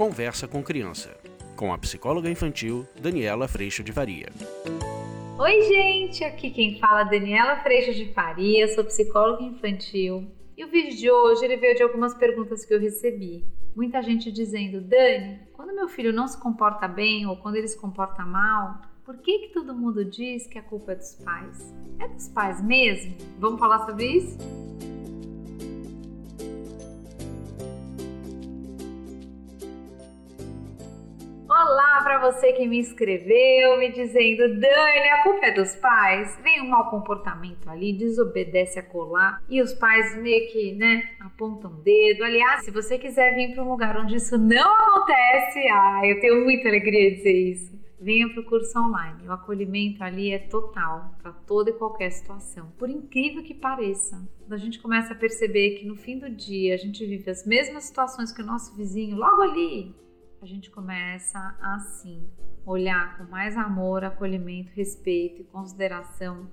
Conversa com Criança, com a psicóloga infantil Daniela Freixo de Faria. Oi, gente! Aqui quem fala é Daniela Freixo de Faria, sou psicóloga infantil. E o vídeo de hoje ele veio de algumas perguntas que eu recebi. Muita gente dizendo, Dani, quando meu filho não se comporta bem ou quando ele se comporta mal, por que, que todo mundo diz que a culpa é dos pais? É dos pais mesmo? Vamos falar sobre isso? Olá para você que me escreveu me dizendo: Dani, a culpa é dos pais. Vem um mau comportamento ali, desobedece a colar e os pais meio que, né, apontam o dedo. Aliás, se você quiser vir para um lugar onde isso não acontece, ah, eu tenho muita alegria de dizer isso venha para o curso online. O acolhimento ali é total para toda e qualquer situação. Por incrível que pareça, a gente começa a perceber que no fim do dia a gente vive as mesmas situações que o nosso vizinho, logo ali, a gente começa assim olhar com mais amor, acolhimento, respeito e consideração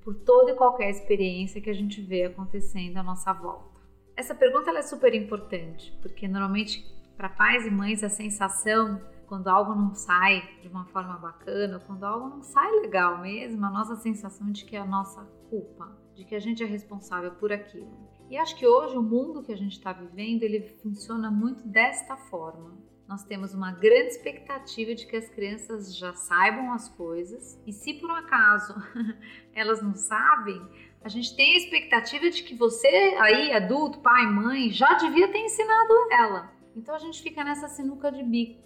por toda e qualquer experiência que a gente vê acontecendo à nossa volta. Essa pergunta é super importante, porque normalmente para pais e mães a sensação quando algo não sai de uma forma bacana, quando algo não sai legal mesmo, a nossa sensação de que é a nossa culpa, de que a gente é responsável por aquilo. E acho que hoje o mundo que a gente está vivendo, ele funciona muito desta forma. Nós temos uma grande expectativa de que as crianças já saibam as coisas, e se por um acaso elas não sabem, a gente tem a expectativa de que você aí, adulto, pai, mãe, já devia ter ensinado ela. Então a gente fica nessa sinuca de bico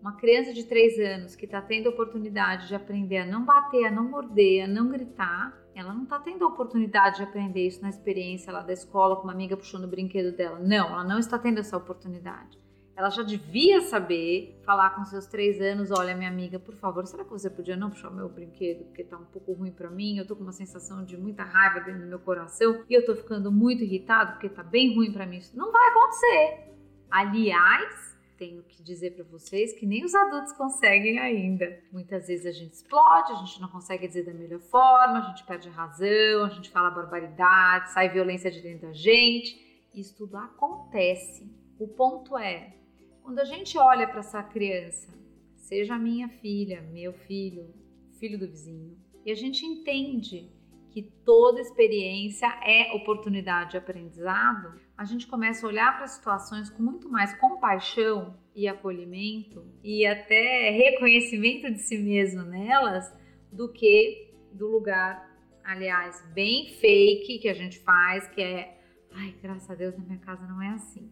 uma criança de 3 anos que está tendo a oportunidade de aprender a não bater, a não morder, a não gritar, ela não está tendo a oportunidade de aprender isso na experiência lá da escola com uma amiga puxando o brinquedo dela. Não, ela não está tendo essa oportunidade. Ela já devia saber falar com seus três anos: olha, minha amiga, por favor, será que você podia não puxar meu brinquedo porque tá um pouco ruim para mim? Eu tô com uma sensação de muita raiva dentro do meu coração e eu tô ficando muito irritado porque tá bem ruim para mim. Isso não vai acontecer. Aliás, tenho que dizer para vocês que nem os adultos conseguem ainda. Muitas vezes a gente explode, a gente não consegue dizer da melhor forma, a gente perde a razão, a gente fala barbaridade, sai violência de dentro da gente. Isso tudo acontece. O ponto é, quando a gente olha para essa criança, seja minha filha, meu filho, filho do vizinho, e a gente entende que toda experiência é oportunidade de aprendizado, a gente começa a olhar para situações com muito mais compaixão e acolhimento e até reconhecimento de si mesmo nelas do que do lugar, aliás, bem fake que a gente faz, que é, ai, graças a Deus na minha casa não é assim.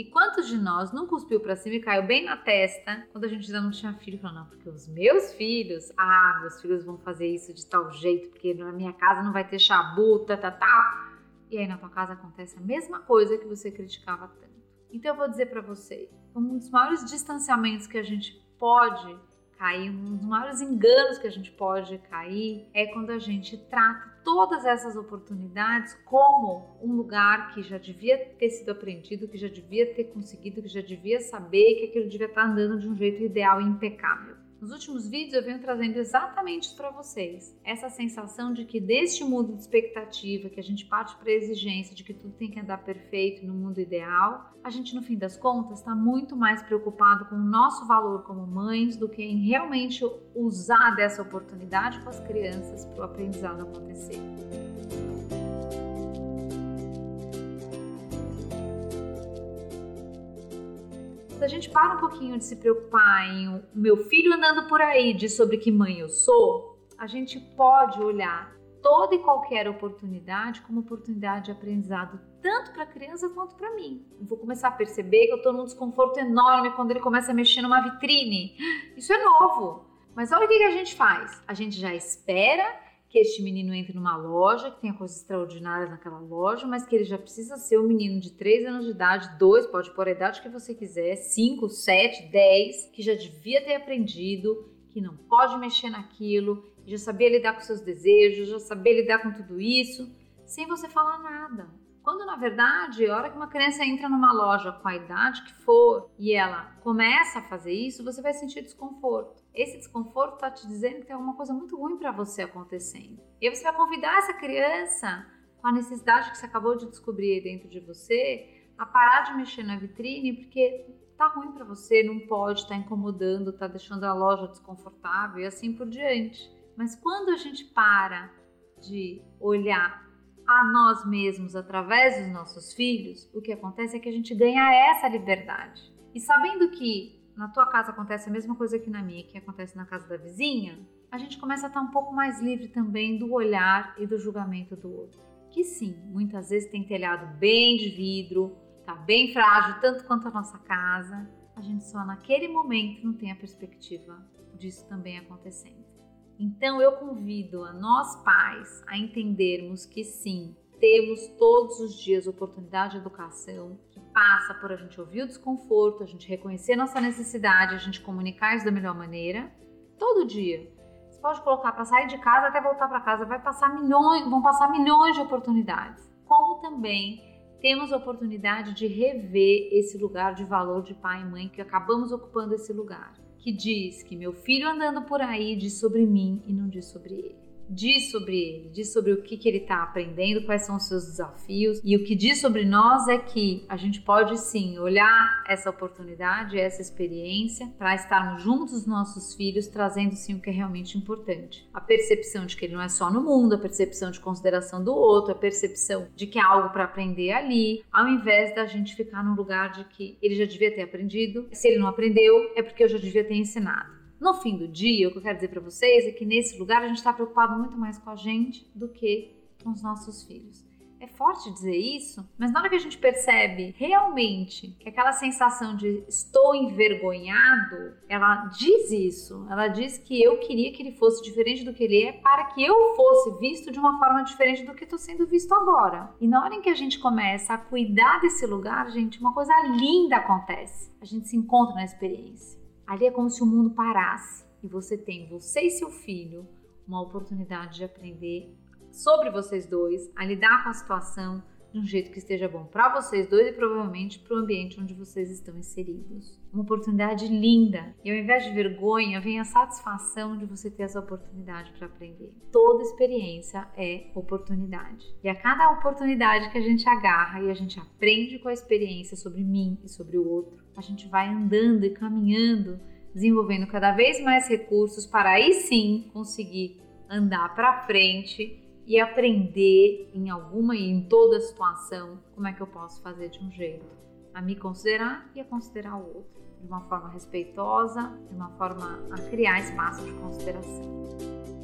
E quantos de nós não cuspiu para cima e caiu bem na testa quando a gente ainda não tinha filho? Falou, não, porque os meus filhos, ah, meus filhos vão fazer isso de tal jeito, porque na minha casa não vai ter chabuta, tá, tá. E aí na tua casa acontece a mesma coisa que você criticava tanto. Então eu vou dizer para você, um dos maiores distanciamentos que a gente pode cair, um dos maiores enganos que a gente pode cair é quando a gente trata todas essas oportunidades como um lugar que já devia ter sido aprendido, que já devia ter conseguido, que já devia saber que aquilo devia estar andando de um jeito ideal e impecável. Nos últimos vídeos eu venho trazendo exatamente isso para vocês. Essa sensação de que deste mundo de expectativa, que a gente parte para a exigência de que tudo tem que andar perfeito no mundo ideal, a gente no fim das contas está muito mais preocupado com o nosso valor como mães do que em realmente usar dessa oportunidade com as crianças para o aprendizado acontecer. Se a gente para um pouquinho de se preocupar em o meu filho andando por aí, de sobre que mãe eu sou, a gente pode olhar toda e qualquer oportunidade como oportunidade de aprendizado, tanto para a criança quanto para mim. Eu vou começar a perceber que eu estou num desconforto enorme quando ele começa a mexer numa vitrine. Isso é novo. Mas olha o que a gente faz. A gente já espera que este menino entre numa loja, que tenha coisas extraordinárias naquela loja, mas que ele já precisa ser um menino de 3 anos de idade, 2, pode pôr a idade que você quiser, 5, 7, 10, que já devia ter aprendido, que não pode mexer naquilo, já sabia lidar com seus desejos, já sabia lidar com tudo isso, sem você falar nada. Quando na verdade, a hora que uma criança entra numa loja com a idade que for e ela começa a fazer isso, você vai sentir desconforto. Esse desconforto está te dizendo que tem alguma coisa muito ruim para você acontecendo. E aí você vai convidar essa criança, com a necessidade que você acabou de descobrir dentro de você, a parar de mexer na vitrine, porque tá ruim para você, não pode, tá incomodando, tá deixando a loja desconfortável e assim por diante. Mas quando a gente para de olhar a nós mesmos através dos nossos filhos, o que acontece é que a gente ganha essa liberdade. E sabendo que na tua casa acontece a mesma coisa que na minha, que acontece na casa da vizinha, a gente começa a estar um pouco mais livre também do olhar e do julgamento do outro. Que sim, muitas vezes tem telhado bem de vidro, tá bem frágil, tanto quanto a nossa casa. A gente só naquele momento não tem a perspectiva disso também acontecendo. Então eu convido a nós pais a entendermos que sim, temos todos os dias oportunidade de educação que passa por a gente ouvir o desconforto, a gente reconhecer nossa necessidade, a gente comunicar isso da melhor maneira, todo dia. Você pode colocar para sair de casa até voltar para casa, vai passar milhões, vão passar milhões de oportunidades. Como também temos a oportunidade de rever esse lugar de valor de pai e mãe que acabamos ocupando esse lugar que diz que meu filho andando por aí diz sobre mim e não diz sobre ele diz sobre ele, diz sobre o que, que ele está aprendendo, quais são os seus desafios. E o que diz sobre nós é que a gente pode sim olhar essa oportunidade, essa experiência, para estarmos juntos dos nossos filhos, trazendo sim o que é realmente importante. A percepção de que ele não é só no mundo, a percepção de consideração do outro, a percepção de que há algo para aprender ali, ao invés da gente ficar num lugar de que ele já devia ter aprendido. Se ele não aprendeu, é porque eu já devia ter ensinado. No fim do dia, o que eu quero dizer para vocês é que nesse lugar a gente está preocupado muito mais com a gente do que com os nossos filhos. É forte dizer isso, mas na hora que a gente percebe realmente que aquela sensação de estou envergonhado, ela diz isso. Ela diz que eu queria que ele fosse diferente do que ele é para que eu fosse visto de uma forma diferente do que estou sendo visto agora. E na hora em que a gente começa a cuidar desse lugar, gente, uma coisa linda acontece. A gente se encontra na experiência. Ali é como se o mundo parasse e você tem, você e seu filho, uma oportunidade de aprender sobre vocês dois, a lidar com a situação de um jeito que esteja bom para vocês dois e provavelmente para o ambiente onde vocês estão inseridos. Uma oportunidade linda. E ao invés de vergonha, vem a satisfação de você ter essa oportunidade para aprender. Toda experiência é oportunidade. E a cada oportunidade que a gente agarra e a gente aprende com a experiência sobre mim e sobre o outro, a gente vai andando e caminhando, desenvolvendo cada vez mais recursos para aí sim conseguir andar para frente e aprender em alguma e em toda situação como é que eu posso fazer de um jeito a me considerar e a considerar o outro de uma forma respeitosa, de uma forma a criar espaço de consideração.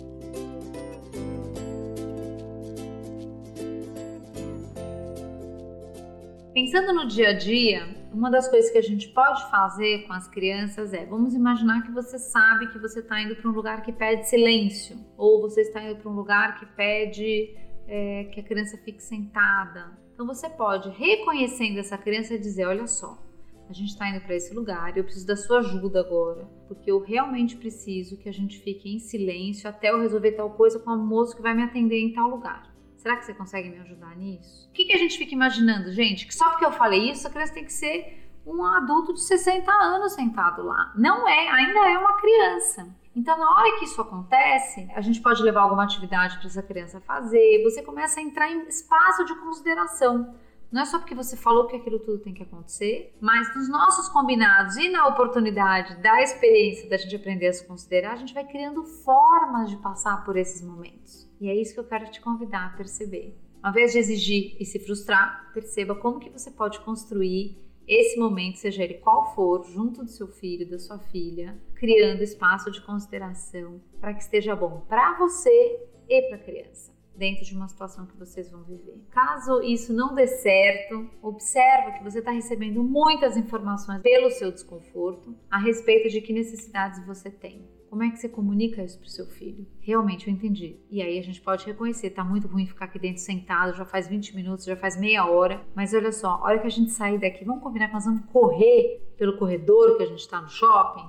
Pensando no dia a dia, uma das coisas que a gente pode fazer com as crianças é: vamos imaginar que você sabe que você está indo para um lugar que pede silêncio, ou você está indo para um lugar que pede é, que a criança fique sentada. Então você pode, reconhecendo essa criança, dizer: olha só, a gente está indo para esse lugar, eu preciso da sua ajuda agora, porque eu realmente preciso que a gente fique em silêncio até eu resolver tal coisa com a moça que vai me atender em tal lugar. Será que você consegue me ajudar nisso? O que, que a gente fica imaginando, gente? Que só porque eu falei isso, a criança tem que ser um adulto de 60 anos sentado lá. Não é, ainda é uma criança. Então, na hora que isso acontece, a gente pode levar alguma atividade para essa criança fazer. Você começa a entrar em espaço de consideração. Não é só porque você falou que aquilo tudo tem que acontecer, mas nos nossos combinados e na oportunidade da experiência da gente aprender a se considerar, a gente vai criando formas de passar por esses momentos. E é isso que eu quero te convidar a perceber. Ao invés de exigir e se frustrar, perceba como que você pode construir esse momento, seja ele qual for, junto do seu filho, da sua filha, criando espaço de consideração para que esteja bom para você e para a criança, dentro de uma situação que vocês vão viver. Caso isso não dê certo, observa que você está recebendo muitas informações pelo seu desconforto a respeito de que necessidades você tem. Como é que você comunica isso para o seu filho? Realmente eu entendi. E aí a gente pode reconhecer, tá muito ruim ficar aqui dentro sentado, já faz 20 minutos, já faz meia hora. Mas olha só, a hora que a gente sair daqui, vamos combinar que nós vamos correr pelo corredor que a gente está no shopping,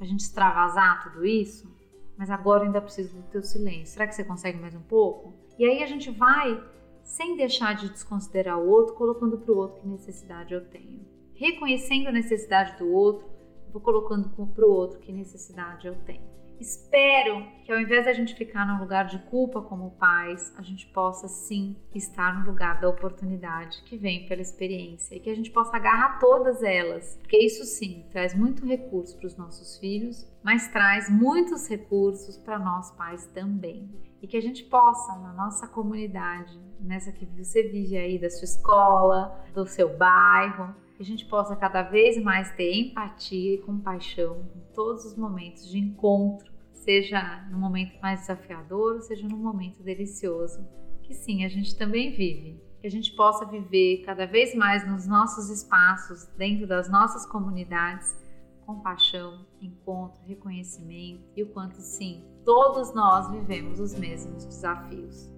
a gente extravasar tudo isso? Mas agora eu ainda preciso do teu silêncio. Será que você consegue mais um pouco? E aí a gente vai, sem deixar de desconsiderar o outro, colocando para o outro que necessidade eu tenho. Reconhecendo a necessidade do outro, vou colocando para o outro que necessidade eu tenho. Espero que ao invés da gente ficar no lugar de culpa como pais, a gente possa sim estar no lugar da oportunidade que vem pela experiência e que a gente possa agarrar todas elas, porque isso sim traz muito recurso para os nossos filhos, mas traz muitos recursos para nós pais também. E que a gente possa, na nossa comunidade, nessa que você vive aí da sua escola, do seu bairro, que a gente possa cada vez mais ter empatia e compaixão em todos os momentos de encontro, seja no momento mais desafiador, seja no momento delicioso, que sim, a gente também vive. Que a gente possa viver cada vez mais nos nossos espaços, dentro das nossas comunidades, compaixão, encontro, reconhecimento e o quanto sim, todos nós vivemos os mesmos desafios.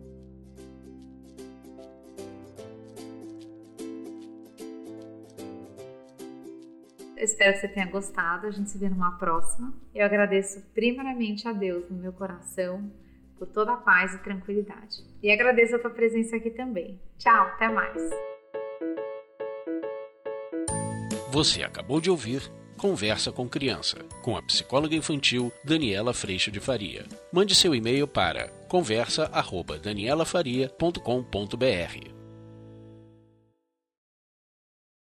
Espero que você tenha gostado. A gente se vê numa próxima. Eu agradeço primeiramente a Deus no meu coração por toda a paz e tranquilidade. E agradeço a tua presença aqui também. Tchau, até mais. Você acabou de ouvir Conversa com Criança, com a psicóloga infantil Daniela Freixo de Faria. Mande seu e-mail para conversa@danielafaria.com.br.